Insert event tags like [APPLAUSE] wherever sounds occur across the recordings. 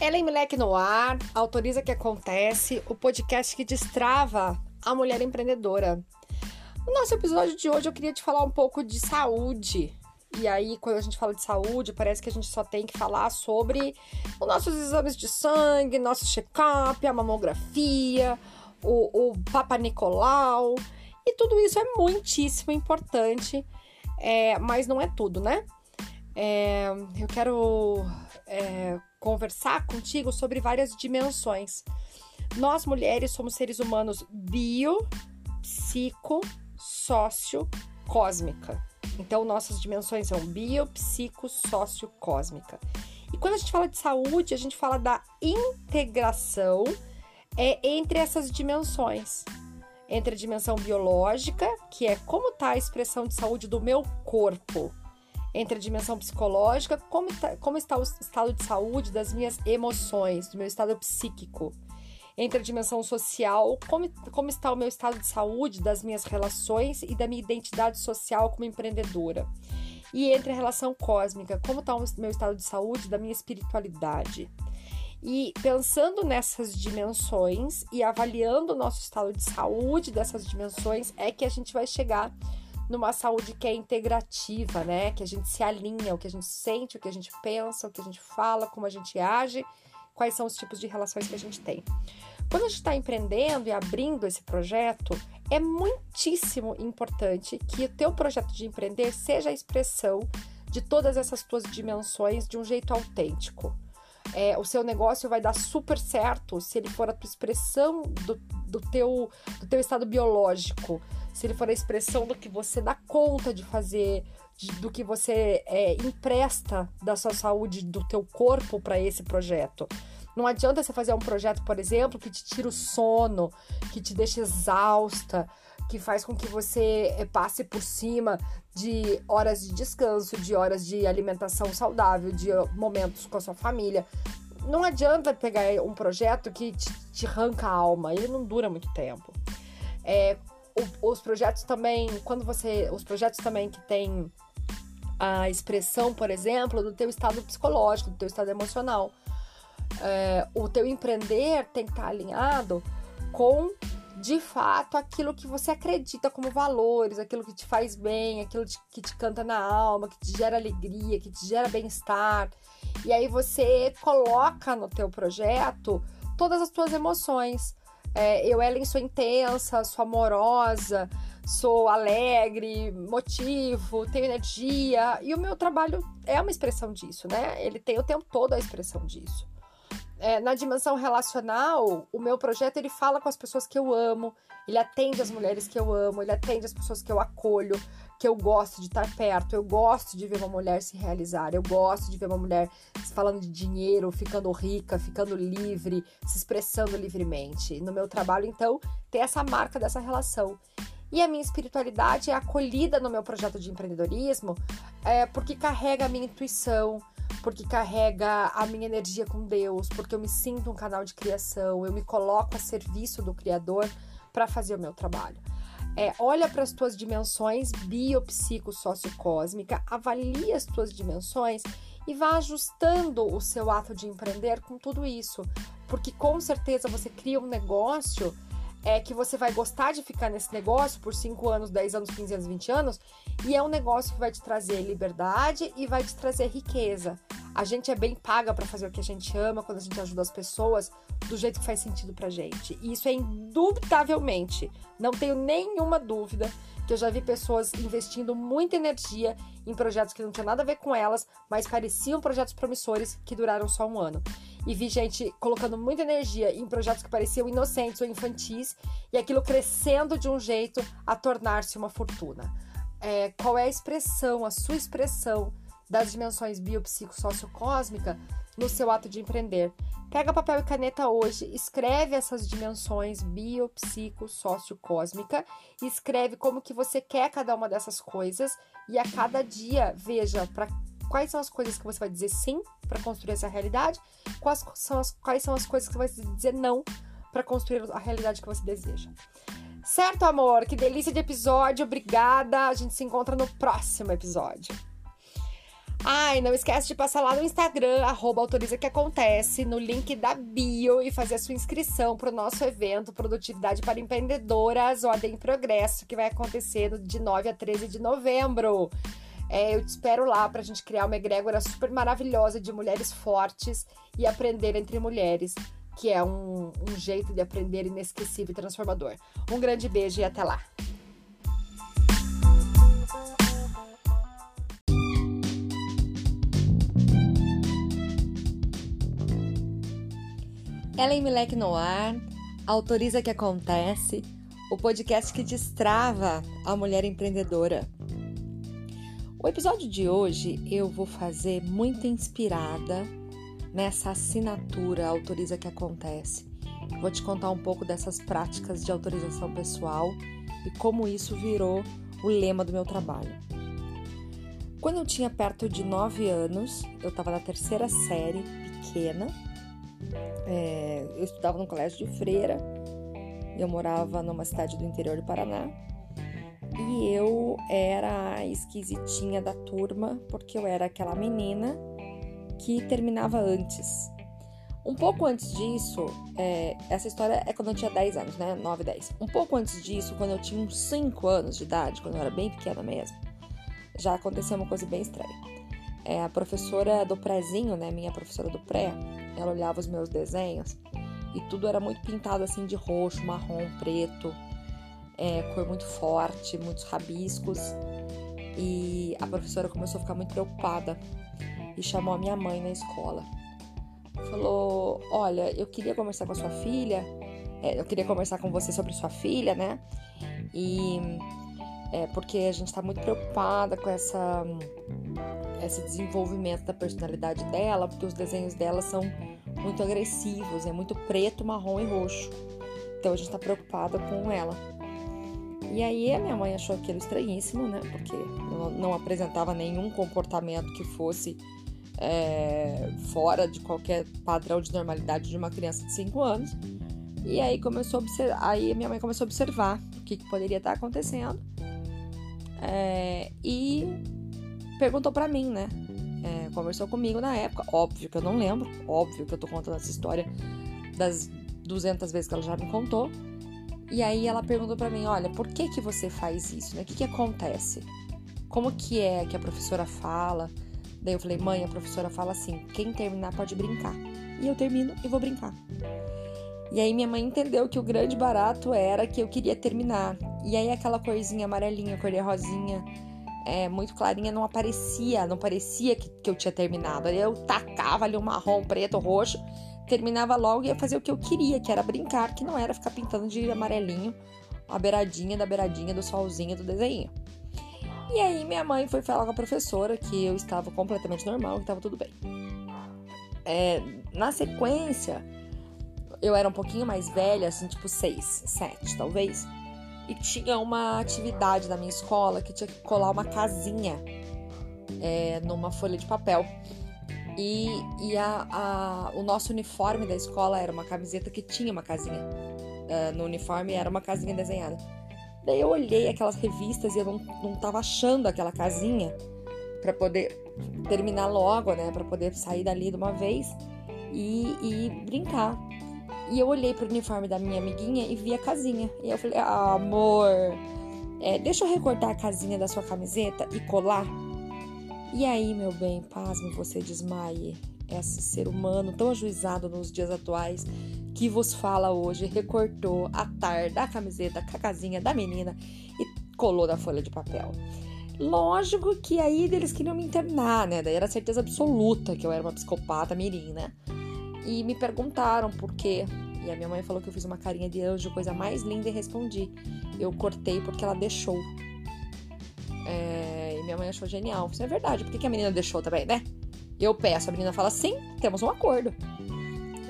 Ellen Moleque no ar, autoriza que acontece, o podcast que destrava a mulher empreendedora. No nosso episódio de hoje eu queria te falar um pouco de saúde. E aí, quando a gente fala de saúde, parece que a gente só tem que falar sobre os nossos exames de sangue, nosso check-up, a mamografia, o, o Papa Nicolau. E tudo isso é muitíssimo importante, é, mas não é tudo, né? É, eu quero é, conversar contigo sobre várias dimensões. Nós mulheres somos seres humanos bio, psico, sócio, cósmica. Então, nossas dimensões são bio, psico, sócio, cósmica. E quando a gente fala de saúde, a gente fala da integração é, entre essas dimensões. Entre a dimensão biológica, que é como está a expressão de saúde do meu corpo, entre a dimensão psicológica, como, tá, como está o estado de saúde das minhas emoções, do meu estado psíquico. Entre a dimensão social, como, como está o meu estado de saúde das minhas relações e da minha identidade social como empreendedora. E entre a relação cósmica, como está o meu estado de saúde da minha espiritualidade. E pensando nessas dimensões e avaliando o nosso estado de saúde dessas dimensões, é que a gente vai chegar numa saúde que é integrativa, né? Que a gente se alinha, o que a gente sente, o que a gente pensa, o que a gente fala, como a gente age, quais são os tipos de relações que a gente tem. Quando a gente está empreendendo e abrindo esse projeto, é muitíssimo importante que o teu projeto de empreender seja a expressão de todas essas tuas dimensões de um jeito autêntico. É, o seu negócio vai dar super certo se ele for a tua expressão do, do, teu, do teu estado biológico, se ele for a expressão do que você dá conta de fazer, de, do que você é, empresta da sua saúde, do teu corpo para esse projeto. Não adianta você fazer um projeto, por exemplo, que te tira o sono, que te deixa exausta, que faz com que você é, passe por cima de horas de descanso, de horas de alimentação saudável, de momentos com a sua família. Não adianta pegar um projeto que te, te arranca a alma, ele não dura muito tempo. É, o, os projetos também, quando você. Os projetos também que tem a expressão, por exemplo, do teu estado psicológico, do teu estado emocional. É, o teu empreender tem que estar alinhado com de fato aquilo que você acredita como valores, aquilo que te faz bem, aquilo que te canta na alma, que te gera alegria, que te gera bem-estar. E aí você coloca no teu projeto todas as tuas emoções. É, eu, Ellen, sou intensa, sou amorosa, sou alegre, motivo, tenho energia. E o meu trabalho é uma expressão disso, né? Ele tem o tempo todo a expressão disso. É, na dimensão relacional, o meu projeto ele fala com as pessoas que eu amo, ele atende as mulheres que eu amo, ele atende as pessoas que eu acolho, que eu gosto de estar perto, eu gosto de ver uma mulher se realizar, eu gosto de ver uma mulher falando de dinheiro, ficando rica, ficando livre, se expressando livremente. No meu trabalho, então, tem essa marca dessa relação. E a minha espiritualidade é acolhida no meu projeto de empreendedorismo é, porque carrega a minha intuição, porque carrega a minha energia com Deus, porque eu me sinto um canal de criação, eu me coloco a serviço do Criador para fazer o meu trabalho. É, olha para as tuas dimensões biopsico sociocósmica, avalia as tuas dimensões e vá ajustando o seu ato de empreender com tudo isso, porque com certeza você cria um negócio é que você vai gostar de ficar nesse negócio por 5 anos, 10 anos, 15 anos, 20 anos, e é um negócio que vai te trazer liberdade e vai te trazer riqueza. A gente é bem paga para fazer o que a gente ama, quando a gente ajuda as pessoas do jeito que faz sentido pra gente. E isso é indubitavelmente, não tenho nenhuma dúvida que eu já vi pessoas investindo muita energia em projetos que não tinham nada a ver com elas, mas pareciam projetos promissores que duraram só um ano. E vi gente colocando muita energia em projetos que pareciam inocentes ou infantis e aquilo crescendo de um jeito a tornar-se uma fortuna. É, qual é a expressão, a sua expressão das dimensões biopsico-sociocósmica no seu ato de empreender? Pega papel e caneta hoje, escreve essas dimensões bio, psico, sócio, cósmica, e escreve como que você quer cada uma dessas coisas e a cada dia veja para quais são as coisas que você vai dizer sim para construir essa realidade, quais são as, quais são as coisas que você vai dizer não para construir a realidade que você deseja. Certo, amor? Que delícia de episódio, obrigada. A gente se encontra no próximo episódio. Ah, e não esquece de passar lá no Instagram, arroba autoriza que acontece, no link da bio e fazer a sua inscrição para o nosso evento Produtividade para Empreendedoras, Ordem em Progresso, que vai acontecer de 9 a 13 de novembro. É, eu te espero lá para a gente criar uma egrégora super maravilhosa de mulheres fortes e aprender entre mulheres, que é um, um jeito de aprender inesquecível e transformador. Um grande beijo e até lá! Ellen Milek no ar, autoriza que acontece, o podcast que destrava a mulher empreendedora. O episódio de hoje eu vou fazer muito inspirada nessa assinatura Autoriza que acontece. Vou te contar um pouco dessas práticas de autorização pessoal e como isso virou o lema do meu trabalho. Quando eu tinha perto de 9 anos, eu estava na terceira série, pequena, é, eu estudava no colégio de freira, eu morava numa cidade do interior do Paraná e eu era a esquisitinha da turma porque eu era aquela menina que terminava antes. Um pouco antes disso, é, essa história é quando eu tinha 10 anos, né? 9, 10. Um pouco antes disso, quando eu tinha uns 5 anos de idade, quando eu era bem pequena mesmo, já aconteceu uma coisa bem estranha. É, a professora do prézinho, né? Minha professora do pré, ela olhava os meus desenhos e tudo era muito pintado assim de roxo, marrom, preto, é, cor muito forte, muitos rabiscos. E a professora começou a ficar muito preocupada e chamou a minha mãe na escola. Falou: Olha, eu queria conversar com a sua filha, é, eu queria conversar com você sobre sua filha, né? E é, porque a gente está muito preocupada com essa esse desenvolvimento da personalidade dela, porque os desenhos dela são muito agressivos, é muito preto, marrom e roxo. Então a gente está preocupada com ela. E aí a minha mãe achou aquilo estranhíssimo, né? Porque não, apresentava nenhum comportamento que fosse é, fora de qualquer padrão de normalidade de uma criança de 5 anos. E aí começou a observar, aí minha mãe começou a observar o que, que poderia estar acontecendo. É, e perguntou para mim, né? É, conversou comigo na época. Óbvio que eu não lembro. Óbvio que eu tô contando essa história das 200 vezes que ela já me contou. E aí ela perguntou para mim, olha, por que que você faz isso, né? O que que acontece? Como que é que a professora fala? Daí eu falei, mãe, a professora fala assim, quem terminar pode brincar. E eu termino e vou brincar. E aí minha mãe entendeu que o grande barato era que eu queria terminar. E aí aquela corzinha amarelinha, cor de rosinha, é, muito clarinha não aparecia, não parecia que, que eu tinha terminado. Aí eu tacava ali um marrom, preto, roxo, terminava logo e ia fazer o que eu queria, que era brincar, que não era ficar pintando de amarelinho a beiradinha da beiradinha do solzinho do desenho. E aí minha mãe foi falar com a professora que eu estava completamente normal, que estava tudo bem. É, na sequência, eu era um pouquinho mais velha, assim, tipo seis, sete, talvez e tinha uma atividade na minha escola que tinha que colar uma casinha é, numa folha de papel. E, e a, a, o nosso uniforme da escola era uma camiseta que tinha uma casinha. Uh, no uniforme era uma casinha desenhada. Daí eu olhei aquelas revistas e eu não, não tava achando aquela casinha para poder terminar logo, né? Para poder sair dali de uma vez e, e brincar. E eu olhei pro uniforme da minha amiguinha e vi a casinha. E eu falei, ah, amor, é, deixa eu recortar a casinha da sua camiseta e colar. E aí, meu bem, pasme você desmaie. Esse ser humano tão ajuizado nos dias atuais que vos fala hoje recortou a tar da camiseta a casinha da menina e colou na folha de papel. Lógico que aí eles queriam me internar, né? Daí era certeza absoluta que eu era uma psicopata mirim, né? e me perguntaram por quê. E a minha mãe falou que eu fiz uma carinha de anjo, coisa mais linda, e respondi. Eu cortei porque ela deixou. É, minha mãe achou genial. Isso é verdade, por que a menina deixou também, né? Eu peço, a menina fala sim, temos um acordo.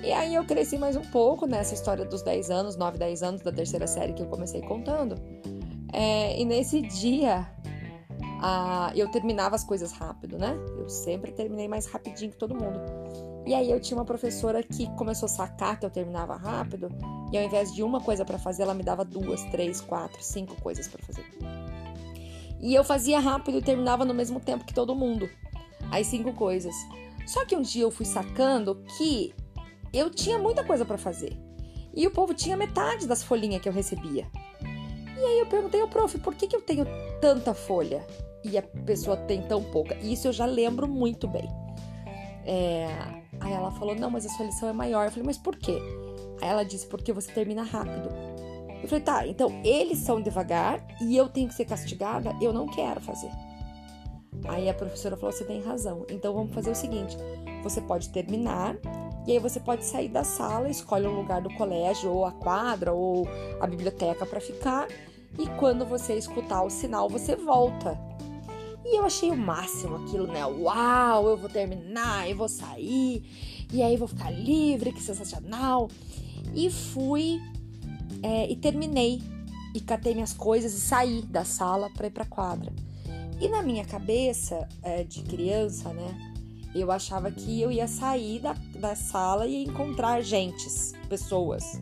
E aí eu cresci mais um pouco nessa história dos 10 anos, 9, 10 anos da terceira série que eu comecei contando. É, e nesse dia a, eu terminava as coisas rápido, né? Eu sempre terminei mais rapidinho que todo mundo. E aí eu tinha uma professora que começou a sacar que eu terminava rápido, e ao invés de uma coisa para fazer, ela me dava duas, três, quatro, cinco coisas para fazer. E eu fazia rápido e terminava no mesmo tempo que todo mundo. as cinco coisas. Só que um dia eu fui sacando que eu tinha muita coisa para fazer. E o povo tinha metade das folhinhas que eu recebia. E aí eu perguntei ao prof, por que, que eu tenho tanta folha e a pessoa tem tão pouca? E isso eu já lembro muito bem. É... Aí ela falou, não, mas a sua lição é maior. Eu falei, mas por quê? Aí ela disse, porque você termina rápido. Eu falei, tá, então eles são devagar e eu tenho que ser castigada? Eu não quero fazer. Aí a professora falou, você tem razão. Então vamos fazer o seguinte: você pode terminar e aí você pode sair da sala, escolhe um lugar do colégio, ou a quadra, ou a biblioteca para ficar. E quando você escutar o sinal, você volta. E eu achei o máximo aquilo, né? Uau, eu vou terminar, eu vou sair, e aí vou ficar livre, que sensacional. E fui é, e terminei. E catei minhas coisas e saí da sala para ir pra quadra. E na minha cabeça é, de criança, né? Eu achava que eu ia sair da, da sala e encontrar gentes, pessoas.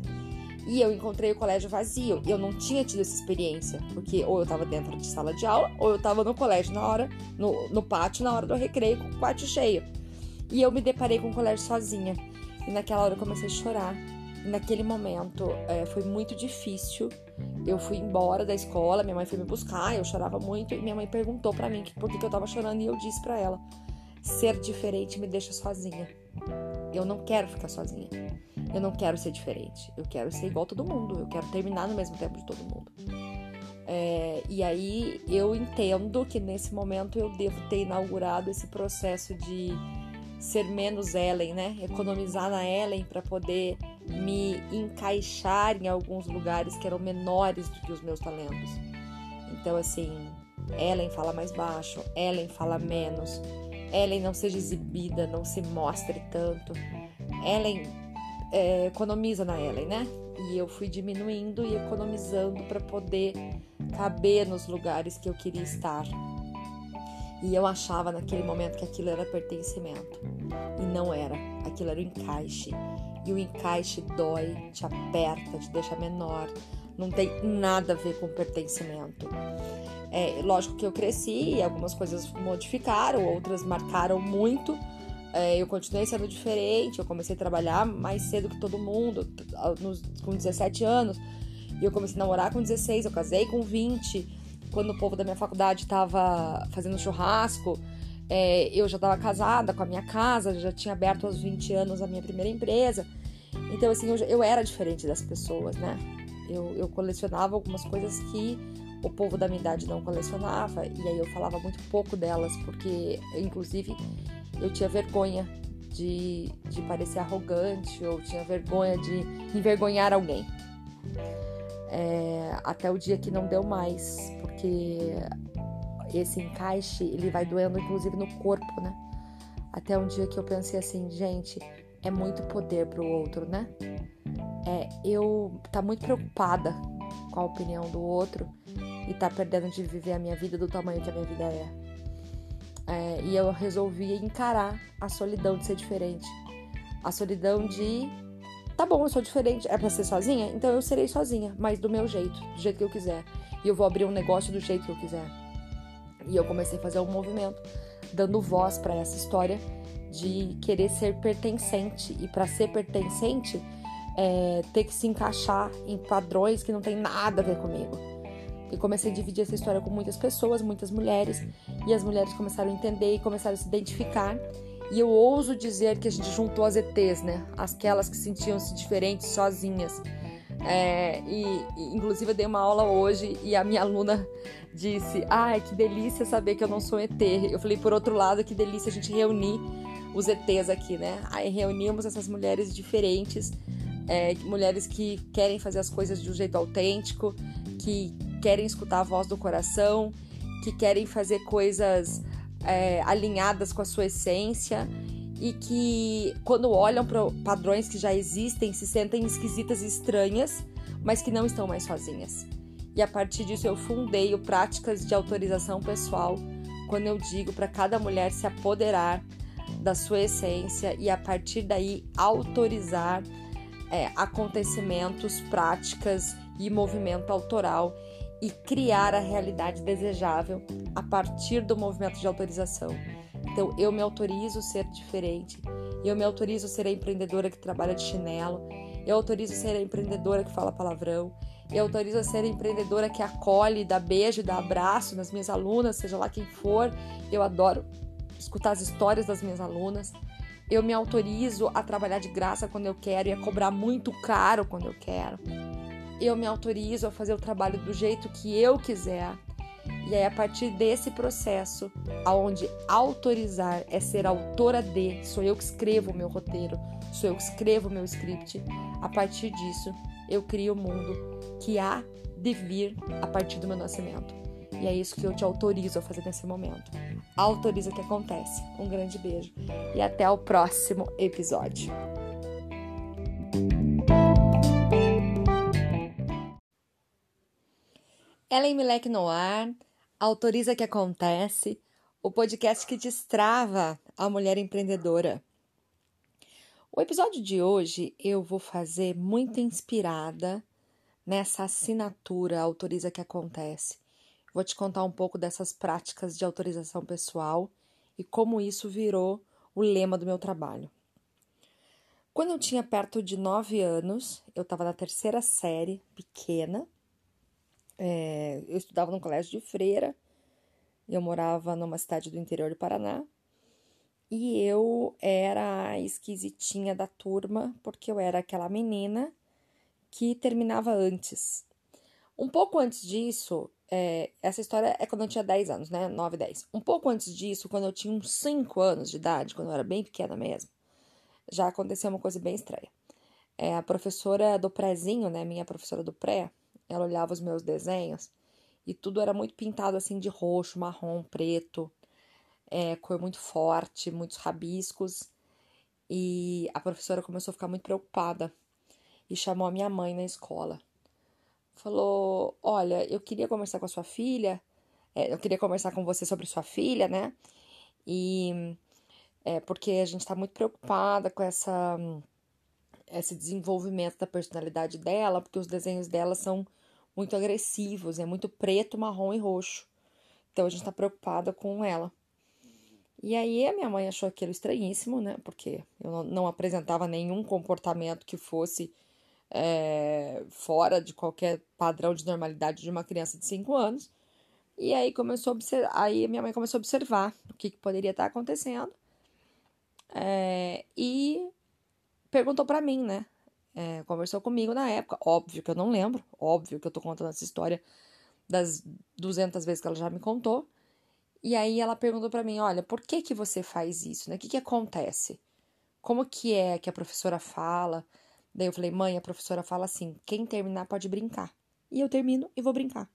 E eu encontrei o colégio vazio. Eu não tinha tido essa experiência, porque ou eu estava dentro de sala de aula, ou eu estava no colégio na hora, no, no pátio, na hora do recreio, com o pátio cheio. E eu me deparei com o colégio sozinha. E naquela hora eu comecei a chorar. Naquele momento é, foi muito difícil. Eu fui embora da escola, minha mãe foi me buscar, eu chorava muito. E minha mãe perguntou para mim por que, que eu tava chorando. E eu disse para ela: ser diferente me deixa sozinha. Eu não quero ficar sozinha. Eu não quero ser diferente. Eu quero ser igual a todo mundo. Eu quero terminar no mesmo tempo de todo mundo. É, e aí eu entendo que nesse momento eu devo ter inaugurado esse processo de ser menos Ellen, né? Economizar na Ellen para poder me encaixar em alguns lugares que eram menores do que os meus talentos. Então, assim, Ellen fala mais baixo, Ellen fala menos, Ellen não seja exibida, não se mostre tanto. Ellen é, economiza na Ellen, né? E eu fui diminuindo e economizando para poder caber nos lugares que eu queria estar. E eu achava naquele momento que aquilo era pertencimento. E não era. Aquilo era o encaixe. E o encaixe dói, te aperta, te deixa menor. Não tem nada a ver com pertencimento. É, lógico que eu cresci e algumas coisas modificaram, outras marcaram muito. É, eu continuei sendo diferente, eu comecei a trabalhar mais cedo que todo mundo, nos, com 17 anos. E eu comecei a namorar com 16, eu casei com 20. Quando o povo da minha faculdade estava fazendo churrasco, é, eu já estava casada com a minha casa, já tinha aberto aos 20 anos a minha primeira empresa. Então, assim, eu, eu era diferente das pessoas, né? Eu, eu colecionava algumas coisas que o povo da minha idade não colecionava, e aí eu falava muito pouco delas, porque, inclusive, eu tinha vergonha de, de parecer arrogante, ou tinha vergonha de envergonhar alguém. É, até o dia que não deu mais, porque esse encaixe ele vai doendo inclusive no corpo, né? Até um dia que eu pensei assim, gente, é muito poder pro outro, né? É, eu tá muito preocupada com a opinião do outro e tá perdendo de viver a minha vida do tamanho que a minha vida é. é e eu resolvi encarar a solidão de ser diferente. A solidão de tá bom, eu sou diferente, é para ser sozinha? Então eu serei sozinha, mas do meu jeito, do jeito que eu quiser. E eu vou abrir um negócio do jeito que eu quiser. E eu comecei a fazer um movimento dando voz para essa história de querer ser pertencente e para ser pertencente é, ter que se encaixar em padrões que não tem nada a ver comigo. E comecei a dividir essa história com muitas pessoas, muitas mulheres, e as mulheres começaram a entender e começaram a se identificar. E eu ouso dizer que a gente juntou as ETs, né? Aquelas que sentiam-se diferentes, sozinhas. É, e, e, inclusive eu dei uma aula hoje e a minha aluna disse: Ai, que delícia saber que eu não sou ET. Eu falei, por outro lado, que delícia a gente reunir os ETs aqui, né? Aí reunimos essas mulheres diferentes, é, mulheres que querem fazer as coisas de um jeito autêntico, que querem escutar a voz do coração, que querem fazer coisas é, alinhadas com a sua essência e que, quando olham para padrões que já existem, se sentem esquisitas e estranhas, mas que não estão mais sozinhas. E a partir disso eu fundei o Práticas de Autorização Pessoal, quando eu digo para cada mulher se apoderar da sua essência e a partir daí autorizar é, acontecimentos, práticas e movimento autoral e criar a realidade desejável a partir do movimento de autorização. Então eu me autorizo ser diferente. Eu me autorizo ser a empreendedora que trabalha de chinelo. Eu autorizo ser a empreendedora que fala palavrão. Eu autorizo a ser a empreendedora que acolhe, dá beijo, dá abraço nas minhas alunas, seja lá quem for. Eu adoro escutar as histórias das minhas alunas. Eu me autorizo a trabalhar de graça quando eu quero e a cobrar muito caro quando eu quero. Eu me autorizo a fazer o trabalho do jeito que eu quiser. E aí, a partir desse processo, aonde autorizar é ser autora de, sou eu que escrevo o meu roteiro, sou eu que escrevo o meu script, a partir disso, eu crio o mundo que há de vir a partir do meu nascimento. E é isso que eu te autorizo a fazer nesse momento. Autoriza que acontece. Um grande beijo e até o próximo episódio. Ellen Milek no ar, autoriza que acontece, o podcast que destrava a mulher empreendedora. O episódio de hoje eu vou fazer muito inspirada nessa assinatura Autoriza que Acontece. Vou te contar um pouco dessas práticas de autorização pessoal e como isso virou o lema do meu trabalho. Quando eu tinha perto de nove anos, eu estava na terceira série, pequena. É, eu estudava num colégio de freira. Eu morava numa cidade do interior do Paraná. E eu era a esquisitinha da turma, porque eu era aquela menina que terminava antes. Um pouco antes disso, é, essa história é quando eu tinha 10 anos, né? 9, 10. Um pouco antes disso, quando eu tinha uns 5 anos de idade, quando eu era bem pequena mesmo, já aconteceu uma coisa bem estranha. É, a professora do prézinho, né? Minha professora do pré, ela olhava os meus desenhos e tudo era muito pintado assim de roxo, marrom, preto, é, cor muito forte, muitos rabiscos. E a professora começou a ficar muito preocupada e chamou a minha mãe na escola. Falou: Olha, eu queria conversar com a sua filha, é, eu queria conversar com você sobre sua filha, né? E é porque a gente está muito preocupada com essa esse desenvolvimento da personalidade dela, porque os desenhos dela são muito agressivos, é muito preto, marrom e roxo. Então a gente está preocupada com ela. E aí a minha mãe achou aquilo estranhíssimo, né? Porque eu não, apresentava nenhum comportamento que fosse é, fora de qualquer padrão de normalidade de uma criança de 5 anos. E aí começou a observar, aí minha mãe começou a observar o que, que poderia estar acontecendo. É, e perguntou para mim, né? É, conversou comigo na época. Óbvio que eu não lembro, óbvio que eu tô contando essa história das 200 vezes que ela já me contou. E aí ela perguntou para mim, olha, por que que você faz isso, né? O que que acontece? Como que é que a professora fala? Daí eu falei, mãe, a professora fala assim: quem terminar pode brincar. E eu termino e vou brincar.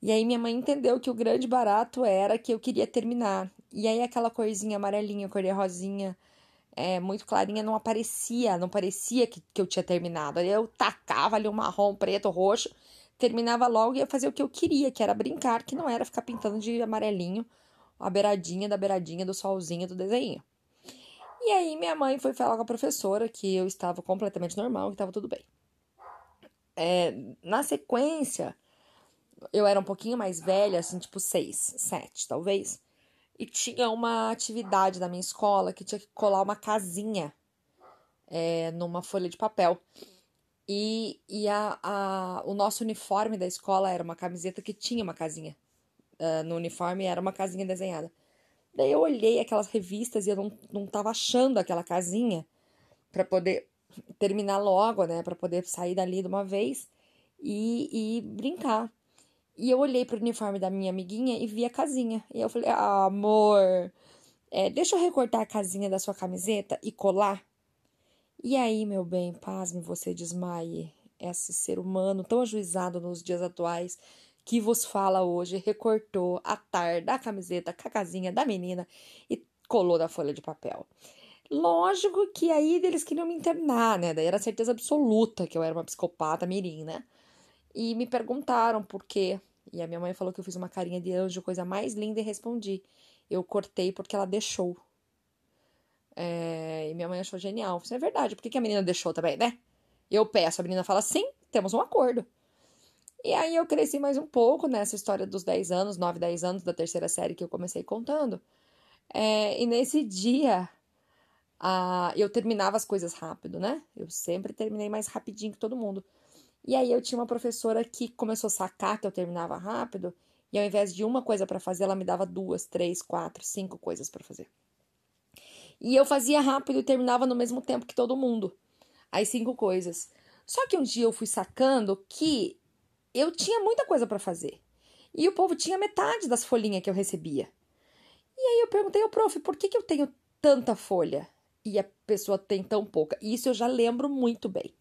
E aí minha mãe entendeu que o grande barato era que eu queria terminar. E aí aquela corzinha amarelinha, cor de rosinha, é, muito clarinha, não aparecia, não parecia que, que eu tinha terminado. Eu tacava ali um marrom, preto, roxo, terminava logo e ia fazer o que eu queria, que era brincar, que não era ficar pintando de amarelinho a beiradinha da beiradinha do solzinho do desenho. E aí minha mãe foi falar com a professora que eu estava completamente normal, que estava tudo bem. É, na sequência, eu era um pouquinho mais velha, assim, tipo seis, sete, talvez. E tinha uma atividade na minha escola que tinha que colar uma casinha é, numa folha de papel. E, e a, a, o nosso uniforme da escola era uma camiseta que tinha uma casinha. Uh, no uniforme era uma casinha desenhada. Daí eu olhei aquelas revistas e eu não, não tava achando aquela casinha para poder terminar logo, né? Para poder sair dali de uma vez e, e brincar. E eu olhei pro uniforme da minha amiguinha e vi a casinha. E eu falei, ah, amor, é, deixa eu recortar a casinha da sua camiseta e colar. E aí, meu bem, pasme você desmaie. Esse ser humano tão ajuizado nos dias atuais que vos fala hoje recortou a tar da camiseta com a casinha da menina e colou na folha de papel. Lógico que aí eles queriam me internar, né? Daí era certeza absoluta que eu era uma psicopata mirim, né? E me perguntaram por quê. E a minha mãe falou que eu fiz uma carinha de anjo, coisa mais linda, e respondi. Eu cortei porque ela deixou. É... E minha mãe achou genial. Isso é verdade. Por que, a menina deixou também, né? Eu peço, a menina fala, sim, temos um acordo. E aí eu cresci mais um pouco nessa história dos 10 anos, 9, 10 anos da terceira série que eu comecei contando. É, e nesse dia, a, eu terminava as coisas rápido, né? Eu sempre terminei mais rapidinho que todo mundo. E aí eu tinha uma professora que começou a sacar que eu terminava rápido, e ao invés de uma coisa para fazer, ela me dava duas, três, quatro, cinco coisas para fazer. E eu fazia rápido e terminava no mesmo tempo que todo mundo. As cinco coisas. Só que um dia eu fui sacando que eu tinha muita coisa para fazer. E o povo tinha metade das folhinhas que eu recebia. E aí eu perguntei ao prof, por que, que eu tenho tanta folha e a pessoa tem tão pouca? Isso eu já lembro muito bem.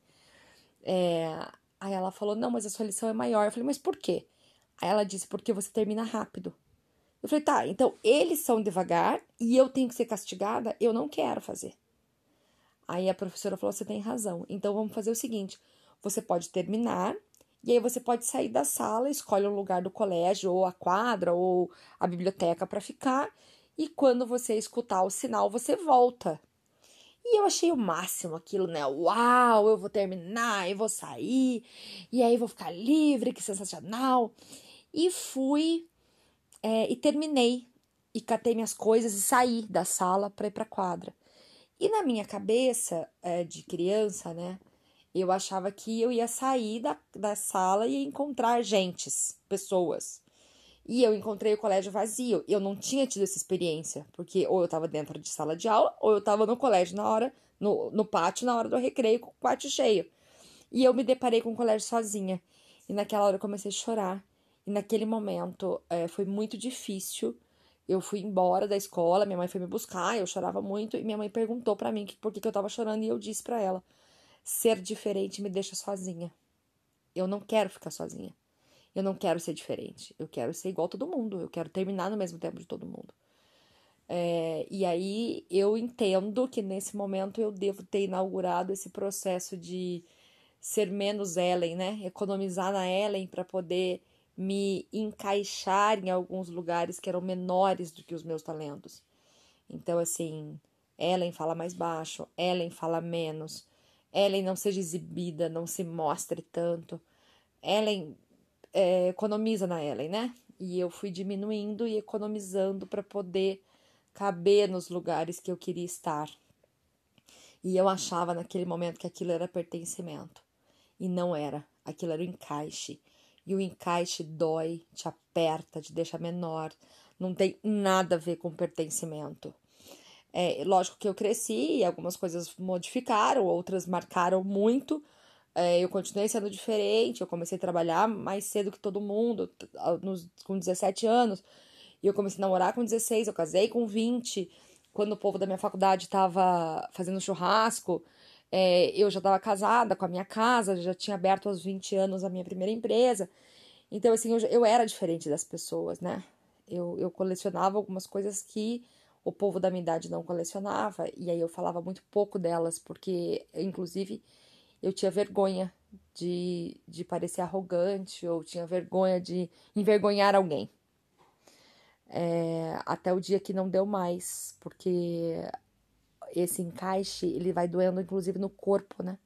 É... Aí ela falou, não, mas a sua lição é maior. Eu falei, mas por quê? Aí ela disse, porque você termina rápido. Eu falei, tá, então eles são devagar e eu tenho que ser castigada? Eu não quero fazer. Aí a professora falou, você tem razão. Então vamos fazer o seguinte, você pode terminar e aí você pode sair da sala, escolhe um lugar do colégio, ou a quadra, ou a biblioteca para ficar. E quando você escutar o sinal, você volta. E eu achei o máximo aquilo, né? Uau, eu vou terminar, eu vou sair, e aí vou ficar livre, que sensacional. E fui é, e terminei. E catei minhas coisas e saí da sala para ir para quadra. E na minha cabeça é, de criança, né? eu achava que eu ia sair da, da sala e encontrar gentes, pessoas. E eu encontrei o colégio vazio. Eu não tinha tido essa experiência, porque ou eu estava dentro de sala de aula, ou eu estava no colégio na hora, no, no pátio, na hora do recreio, com o pátio cheio. E eu me deparei com o colégio sozinha. E naquela hora eu comecei a chorar. E naquele momento é, foi muito difícil. Eu fui embora da escola, minha mãe foi me buscar, eu chorava muito. E minha mãe perguntou para mim por que, que eu estava chorando, e eu disse para ela Ser diferente me deixa sozinha. Eu não quero ficar sozinha. Eu não quero ser diferente. Eu quero ser igual a todo mundo. Eu quero terminar no mesmo tempo de todo mundo. É, e aí eu entendo que nesse momento eu devo ter inaugurado esse processo de ser menos Ellen, né? Economizar na Ellen para poder me encaixar em alguns lugares que eram menores do que os meus talentos. Então, assim, Ellen fala mais baixo, Ellen fala menos, Ellen não seja exibida, não se mostre tanto. Ellen é, economiza na Ellen, né? E eu fui diminuindo e economizando para poder caber nos lugares que eu queria estar. E eu achava naquele momento que aquilo era pertencimento. E não era. Aquilo era o encaixe. E o encaixe dói, te aperta, te deixa menor. Não tem nada a ver com pertencimento. É, lógico que eu cresci e algumas coisas modificaram, outras marcaram muito. É, eu continuei sendo diferente, eu comecei a trabalhar mais cedo que todo mundo, com 17 anos. E eu comecei a namorar com 16, eu casei com 20. Quando o povo da minha faculdade estava fazendo churrasco, é, eu já estava casada com a minha casa, já tinha aberto aos 20 anos a minha primeira empresa. Então, assim, eu, eu era diferente das pessoas, né? Eu, eu colecionava algumas coisas que o povo da minha idade não colecionava, e aí eu falava muito pouco delas, porque, inclusive, eu tinha vergonha de, de parecer arrogante, ou tinha vergonha de envergonhar alguém. É, até o dia que não deu mais, porque esse encaixe, ele vai doendo, inclusive, no corpo, né?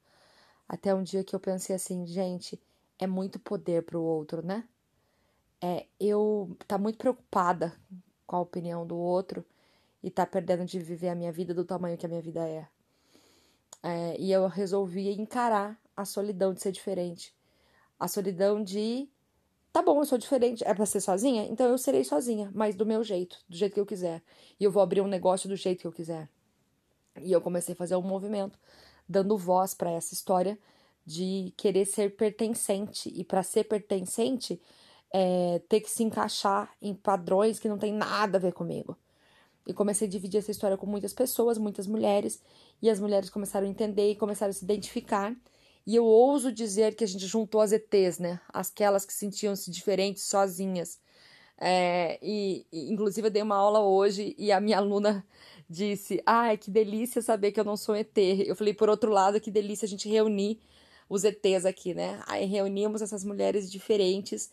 Até um dia que eu pensei assim, gente, é muito poder pro outro, né? É, eu tá muito preocupada com a opinião do outro, e tá perdendo de viver a minha vida do tamanho que a minha vida é. É. E eu resolvi encarar a solidão de ser diferente. A solidão de. Tá bom, eu sou diferente. É pra ser sozinha? Então eu serei sozinha, mas do meu jeito, do jeito que eu quiser. E eu vou abrir um negócio do jeito que eu quiser. E eu comecei a fazer um movimento, dando voz para essa história de querer ser pertencente. E para ser pertencente, é, ter que se encaixar em padrões que não tem nada a ver comigo. E comecei a dividir essa história com muitas pessoas, muitas mulheres, e as mulheres começaram a entender e começaram a se identificar. E eu ouso dizer que a gente juntou as ETs, né? Aquelas que sentiam-se diferentes sozinhas. É, e, e, inclusive, eu dei uma aula hoje e a minha aluna [LAUGHS] disse: Ai, ah, que delícia saber que eu não sou um ET. Eu falei, por outro lado, que delícia a gente reunir os ETs aqui, né? Aí reunimos essas mulheres diferentes,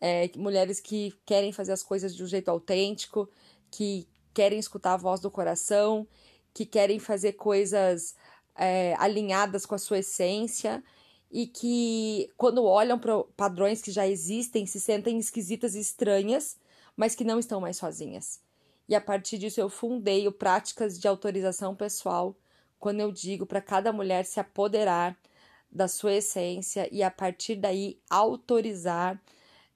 é, mulheres que querem fazer as coisas de um jeito autêntico, que querem escutar a voz do coração, que querem fazer coisas é, alinhadas com a sua essência e que, quando olham para padrões que já existem, se sentem esquisitas e estranhas, mas que não estão mais sozinhas. E a partir disso eu fundei o Práticas de Autorização Pessoal, quando eu digo para cada mulher se apoderar da sua essência e a partir daí autorizar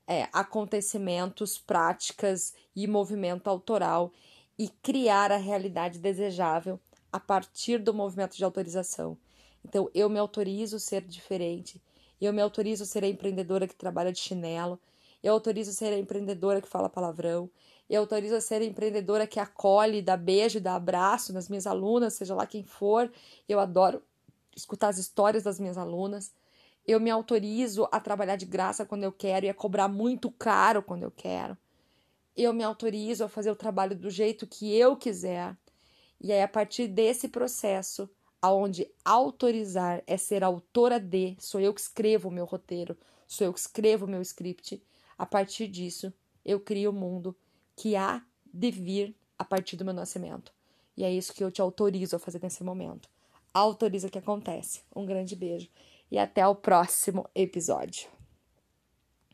é, acontecimentos, práticas e movimento autoral e criar a realidade desejável a partir do movimento de autorização. Então, eu me autorizo ser diferente, eu me autorizo ser a empreendedora que trabalha de chinelo, eu autorizo ser a empreendedora que fala palavrão, eu autorizo a ser a empreendedora que acolhe, dá beijo, dá abraço nas minhas alunas, seja lá quem for. Eu adoro escutar as histórias das minhas alunas. Eu me autorizo a trabalhar de graça quando eu quero e a cobrar muito caro quando eu quero. Eu me autorizo a fazer o trabalho do jeito que eu quiser. E aí, a partir desse processo, aonde autorizar é ser autora de, sou eu que escrevo o meu roteiro, sou eu que escrevo o meu script, a partir disso, eu crio o mundo que há de vir a partir do meu nascimento. E é isso que eu te autorizo a fazer nesse momento. Autoriza que acontece. Um grande beijo e até o próximo episódio.